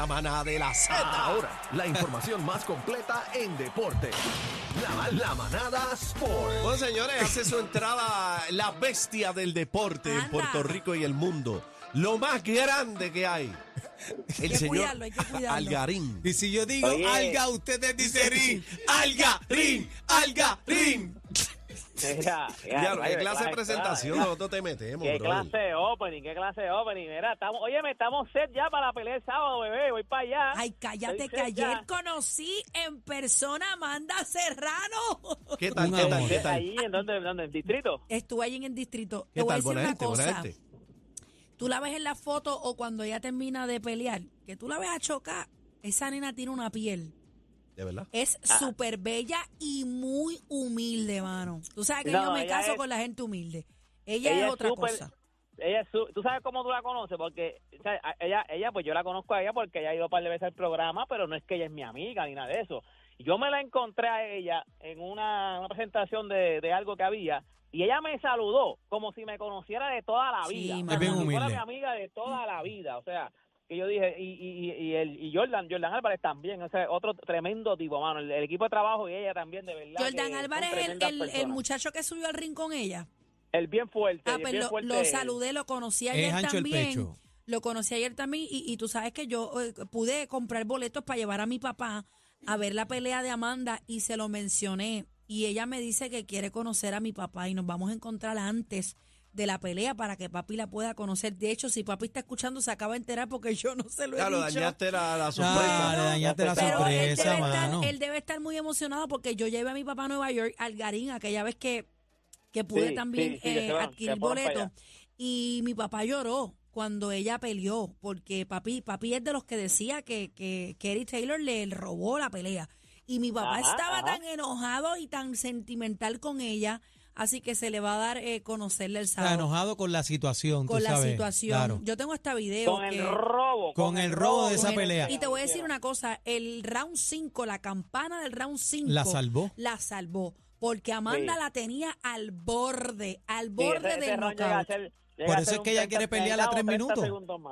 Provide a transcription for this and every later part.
la manada de la Z. Ahora, la información más completa en deporte. La, la manada Sport. Bueno, señores, hace su entrada la bestia del deporte en Anda. Puerto Rico y el mundo. Lo más grande que hay. El señor cuidarlo, hay que cuidarlo. Algarín. Y si yo digo Oye. alga, ustedes dicen rin. Algarín, Algarín. Mira, Diablo, ¿Qué clase de presentación nosotros te metemos, ¿Qué clase de opening? ¿Qué clase de opening? Mira, estamos, oye, me estamos set ya para la pelea el sábado, bebé. Voy para allá. Ay, cállate Estoy que ya. ayer conocí en persona a Amanda Serrano. ¿Qué tal, qué tal, qué tal? Ahí, ¿en dónde? ¿En dónde? ¿En distrito? Estuve allí en el distrito. ¿Qué Te voy a tal? decir Buena una gente, cosa. gente. Tú la ves en la foto o cuando ella termina de pelear, que tú la ves a chocar, esa nena tiene una piel. ¿De verdad? Es Ah. súper bella y muy humilde, mano. Tú sabes que No, yo me caso es- con la gente humilde. Ella, ella es es otra cosa. Ella es su- ¿Tú sabes cómo tú la conoces? Porque o sea, a- ella, ella, pues yo la conozco a ella porque ella ha ido un par de veces al programa, pero no es que ella es mi amiga ni nada de eso. Yo me la encontré a ella en una, una presentación de, de algo que había y ella me saludó como si me conociera de toda la Sí, vida. O sea, mano. Es bien como si fuera mi amiga de toda la vida. O sea, que yo dije, y, y, y, el, y Jordan, Jordan Álvarez también, o sea, otro tremendo tipo, mano. El, el equipo de trabajo y ella también, de verdad. Jordan Álvarez es el, el- el muchacho que subió al ring con ella. El bien fuerte. Ah, el pues bien lo, fuerte lo saludé, lo conocí Es ayer también. pecho. Lo conocí ayer también y, y tú sabes que yo eh, pude comprar boletos para llevar a mi papá a ver la pelea de Amanda y se lo mencioné. Y ella me dice que quiere conocer a mi papá y nos vamos a encontrar antes de la pelea para que papi la pueda conocer. De hecho, si papi está escuchando, se acaba de enterar porque yo no se lo he Ya lo dicho. dañaste la, la Ah, sorpresa. le dañaste la Pero Pero él sorpresa, debe, estar, él debe estar muy emocionado porque yo llevé a mi papá a Nueva York, al Garín, aquella vez que, que pude Sí, también sí, sí, que eh, van, adquirir boletos. Y mi papá lloró cuando ella peleó, porque papi, papi es de los que decía que, que Kerry Taylor le robó la pelea. Y mi papá Ajá, estaba ajá. tan enojado y tan sentimental con ella, así que se le va a dar eh, conocerle el Está sábado. enojado con la situación, tú con la sabes, situación. claro. Yo tengo hasta video. Con el robo. Con el robo de esa el- pelea. Y te voy a decir una cosa, el round 5, la campana del round 5 La salvó. La salvó, porque Amanda Sí. la tenía al borde, al Sí, borde ese- ese del round Por eso es que ella 30 quiere pelear a tres 30 minutos.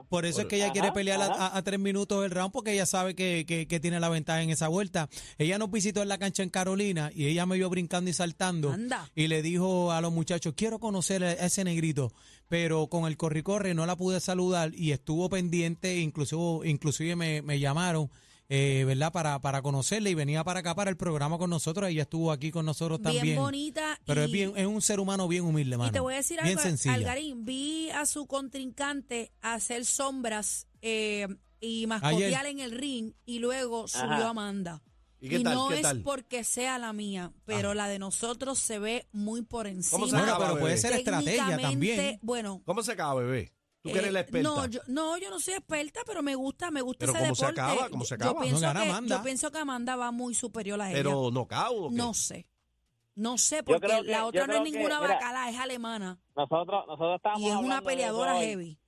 Por eso es que ella quiere pelear a, tres minutos del round porque ella sabe que, que- que tiene la ventaja en esa vuelta. Ella nos visitó en la cancha en Carolina y ella me vio brincando y saltando Anda. y le dijo a los muchachos, quiero conocer a ese negrito, pero con el corre-corre no la pude saludar y estuvo pendiente, inclusive, inclusive me, me llamaron. Eh, ¿Verdad? Para, para conocerla y venía para acá para el programa con nosotros. Ella estuvo aquí con nosotros Bien también. bonita. Pero y, es bien, es un ser humano bien humilde, mano. y te voy a decir bien algo, sencilla. Algarín, vi a su contrincante hacer sombras eh, y mascotear Ayer. en el ring y luego subió Ajá. Amanda. ¿Y qué tal? no ¿Qué es tal? porque sea la mía, pero la de nosotros se ve muy por encima. se Bueno, acaba, pero puede bebé? ser estrategia también. Bueno, ¿Cómo se acaba, bebé? Tú que eres la Eh, experta. No, yo, no, yo no soy experta, pero me gusta, me gusta Pero ese ¿cómo se deporte. acaba? ¿Cómo se Yo- acaba? Yo, pienso No gana que, Amanda. yo pienso que Amanda va muy superior a ella. Pero knockout o qué? no sé. No sé, porque que- la otra no es ninguna mira, bacala, es alemana. Nosotros, nosotros estábamos Y es una peleadora heavy.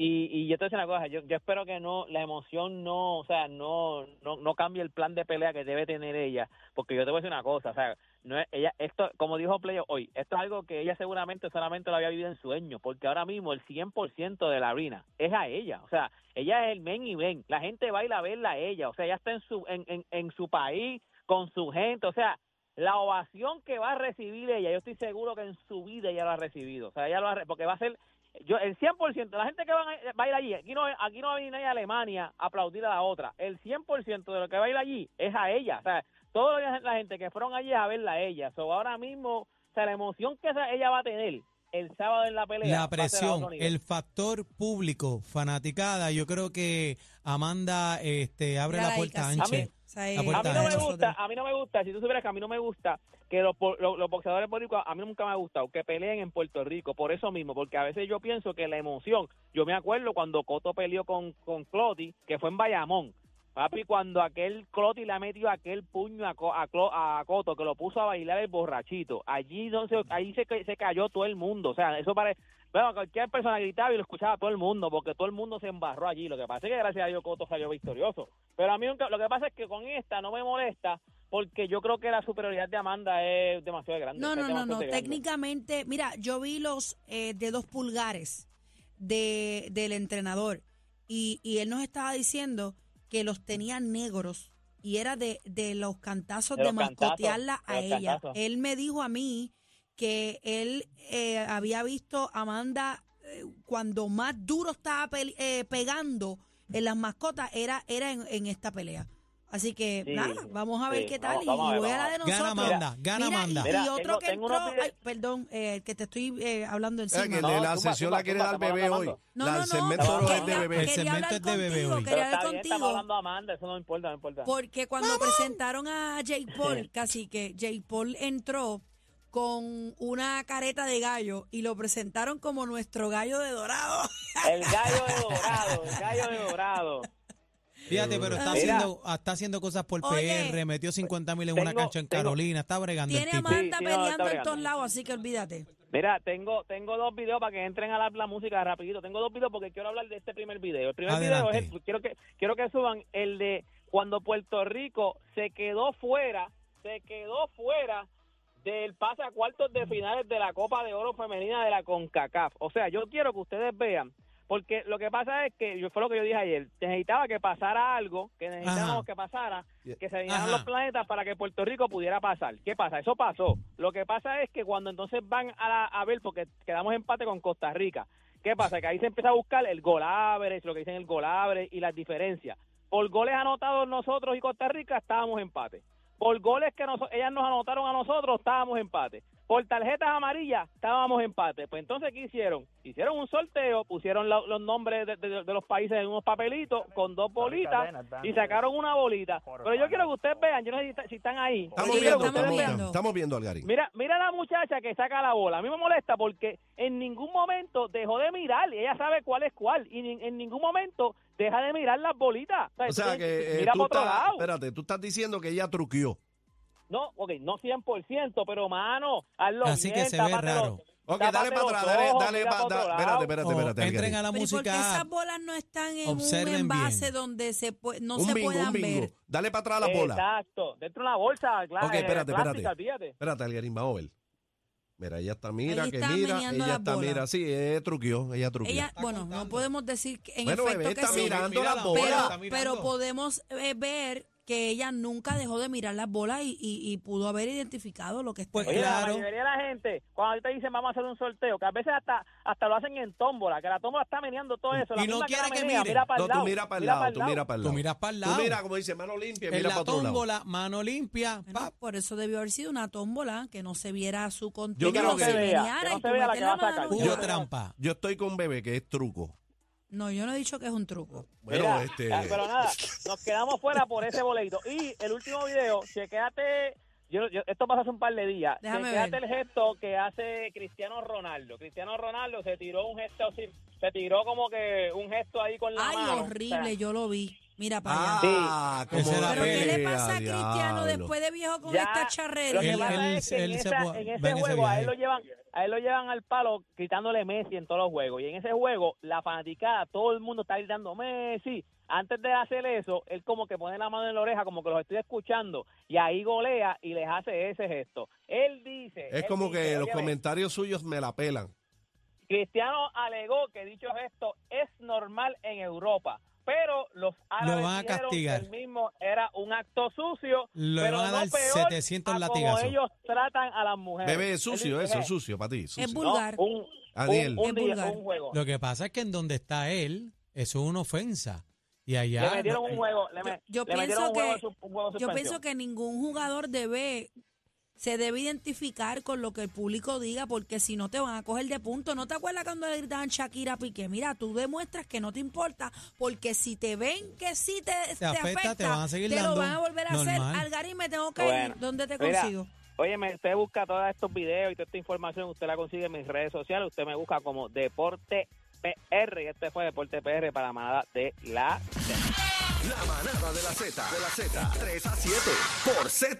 Y, y yo te voy a decir una cosa, yo, yo espero que no, la emoción no, o sea, no, no, no cambie el plan de pelea que debe tener ella, porque yo te voy a decir una cosa, o sea, no es, ella, esto, como dijo Playo hoy, esto es algo que ella seguramente solamente lo había vivido en sueños, porque ahora mismo el 100% de la arena es a ella, o sea, ella es el men y ven, la gente va a verla a ella, o sea, ella está en su, en, en, en su país, con su gente, o sea, la ovación que va a recibir ella, yo estoy seguro que en su vida ella lo ha recibido, o sea, ella lo ha, porque va a ser yo el 100%, la gente que va a, va ir allí, aquí no, aquí no va a venir nadie a Alemania a aplaudir a la otra, el 100% de lo que va a ir allí es a ella, o sea, toda la la gente que fueron allí a verla a ella, so ahora mismo, o sea, la emoción que ella va a tener el sábado en la pelea. La presión, el factor público, fanaticada, yo creo que Amanda este, abre la puerta ancha. A mí- La puerta A mí no me gusta, a mí no me gusta, si tú supieras que a mí no me gusta que los, los, los boxeadores boricuas, a mí nunca me ha gustado que peleen en Puerto Rico, por eso mismo, porque a veces yo pienso que la emoción, yo me acuerdo cuando Coto peleó con, con Cloti, que fue en Bayamón, papi, cuando aquel Cloti le metió aquel puño a, a, a Coto, que lo puso a bailar el borrachito, allí no se, ahí se, se cayó todo el mundo, o sea, eso parece... Bueno, cualquier persona gritaba y lo escuchaba todo el mundo, porque todo el mundo se embarró allí. Lo que pasa es que gracias a Dios Coto salió victorioso. Pero a mí nunca- lo que pasa es que con esta no me molesta, porque yo creo que la superioridad de Amanda es demasiado grande. No, no, no, no. Técnicamente, mira, yo vi los eh, dedos pulgares de, del entrenador y, y él nos estaba diciendo que los tenía negros y era de, de los cantazos De de, los cantazos, mascotearla a ella. cantazos. Él me dijo a mí que él eh, había visto a Amanda eh, cuando más duro estaba eh, pegando en las mascotas era, era en, en esta pelea. Así que Sí, nada, vamos a ver sí, qué tal. vamos- vamos a y ver, voy a la a de nosotros. Gana Amanda, gana Mira, Amanda. Y, Mira, y otro tengo- que tengo entró, ay, perdón, eh, que te estoy eh, hablando O encima. sea, que No, de la sesión la quiere dar bebé hoy. No, La- no, el no, segmento no, no es de quería, bebé. El quería segmento hablar es de bebé contigo, hoy. quería hablar bien, estamos contigo. hablando de Amanda, eso no importa, no importa. Porque cuando presentaron a Jake Paul, casi que Jake Paul entró con una careta de gallo y lo presentaron como nuestro gallo de dorado. El gallo de dorado, el gallo de dorado. Fíjate, pero está Mira. haciendo, está haciendo cosas por Oye. PR, metió 50 mil en una Tengo- cancha en tengo- Carolina, está bregando Tiene el a tipo. Amanda Sí, sí, no, está peleando en bregando. todos lados, así que olvídate. Mira, tengo tengo dos videos para que entren a la, la música rapidito. Tengo dos videos porque quiero hablar de este primer video. El primer Adelante. video es el- quiero que quiero que suban el de cuando Puerto Rico se quedó fuera, se quedó fuera del pase a cuartos de finales de la Copa de Oro femenina de la CONCACAF. O sea, yo quiero que ustedes vean porque lo que pasa es que yo fue lo que yo dije ayer, necesitaba que pasara algo, que necesitábamos que pasara, que se alinearan los planetas para que Puerto Rico pudiera pasar. ¿Qué pasa? Eso pasó. Lo que pasa es que cuando entonces van a, la- a ver, porque quedamos empate con Costa Rica, ¿qué pasa? Que ahí se empieza a buscar el gol average, lo que dicen el gol average y las diferencias. Por goles anotados nosotros y Costa Rica estábamos empate. Por goles que nos- ellas nos anotaron a nosotros estábamos empate. Por tarjetas amarillas estábamos empate. Pues entonces, ¿qué hicieron? Hicieron un sorteo, pusieron la- los nombres de, de- de los países en unos papelitos con dos bolitas y sacaron una bolita. Pero yo quiero que ustedes vean, yo no sé si, si están ahí. Estamos Sí, viendo, estamos viendo. Estamos viendo, Algarín. Mira, mira la muchacha que saca la bola. A mí me molesta porque en ningún momento dejó de mirar. Ella sabe cuál es cuál. Y ni- en ningún momento deja de mirar las bolitas. O sea que eh, mira tú para otro estás, lado. espérate, tú estás diciendo que ella truqueó. No, ok, no 100%, pero mano, hazlo Así que bien, se ve tápate los- raro. Ok, tápate dale para los atrás, dale, ojos, dale mira pa- pa' otro da- espérate, lado. espérate, Oh, espérate. entren Algarín. a la Pero ¿y por qué música. esas bolas no están en Observen un envase bien. donde se pue- no un se bingo, puedan un bingo. ver? Dale para atrás la bola. Exacto, dentro de una bolsa, claro. Ok, espérate, espérate. olvídate. Espérate, Algarín, vamos a ver. Mira, ella está, mira, Ahí que está mira, meneando ella las está, bolas. mira, sí, ella truqueó, ella truqueó. Ella, bueno, no podemos decir que en Bueno, efecto bebé, que está sí, mirando Mira la bolas. pero, está mirando. pero podemos eh, ver que ella nunca dejó de mirar las bolas y, y- y pudo haber identificado lo que está Pues Oye, Claro. la mayoría de la gente, cuando te dicen vamos a hacer un sorteo, que a veces hasta hasta lo hacen en tómbola, que la tómbola está meneando todo eso. la Y no quiere la que mire. Mira para No, el tú lado. mira para el lado, tú mira para el Tú lado. miras para el Tú lado. mira, como dice, mano limpia, En mira la para otro lado. tómbola, mano limpia. Bueno, por eso debió haber sido una tómbola, que no se viera su contenido, creo no que- se Que no se vea, meneara que no y se tú vea la metes que va a mano sacar. y Hubo ya. Yo- trampa. Yo estoy con bebé, que es truco. No, yo no he dicho que es un truco. Bueno, Mira, este. ah, Pero nada, nos quedamos fuera por ese boleto. Y el último video, chequéate. Yo, yo- esto pasó hace un par de días. Déjame chequéate ver. el gesto que hace Cristiano Ronaldo. Cristiano Ronaldo se tiró un gesto así, se tiró como que un gesto ahí con la Ay, mano. horrible, O sea, yo lo vi. Mira para allá. Ah, la Pero ¿qué le pasa a Cristiano diablo. después de viejo con ya, esta Él- él- es que en, él se esa- fue- en ese juego a él lo llevan a él lo llevan al palo gritándole Messi en todos los juegos. Y en ese juego la fanaticada todo el mundo está gritando Messi antes de hacer eso él como que pone la mano en la oreja como que los estoy escuchando y ahí golea y les hace ese gesto. Él dice Es él como dice, que los "Óyeme, comentarios suyos me la pelan. Cristiano alegó que dicho gesto es normal en Europa pero los árabes van a castigar. que el mismo era un acto sucio Le pero van a no dar peor 700 a como latigazos. ellos tratan a las mujeres Bebé, es sucio eso, es sucio para ti. Es sucio. no, vulgar. un, Aniel. un, un Es día, vulgar. un juego. Lo que pasa es que en donde está él, eso es una ofensa. Y le allá. metieron un juego. Le, me- Yo le metieron pienso un juego que un juego yo pienso que ningún jugador debe se debe identificar con lo que el público diga porque si no te van a coger de punto. ¿No te acuerdas cuando le gritaban Shakira Piqué? Mira, tú demuestras que no te importa porque si te ven que sí te, te afecta, te van a seguir te lo dando van a volver a hacer. normal. Algarín, me tengo que Bueno, ir. ¿Dónde te mira, consigo? Óyeme, usted busca todos estos videos y toda esta información, usted la consigue en mis redes sociales. Usted me busca como Deporte PR. Y este fue Deporte PR para la manada de la La manada de la Z, de la Z, 3 a 7 por Z.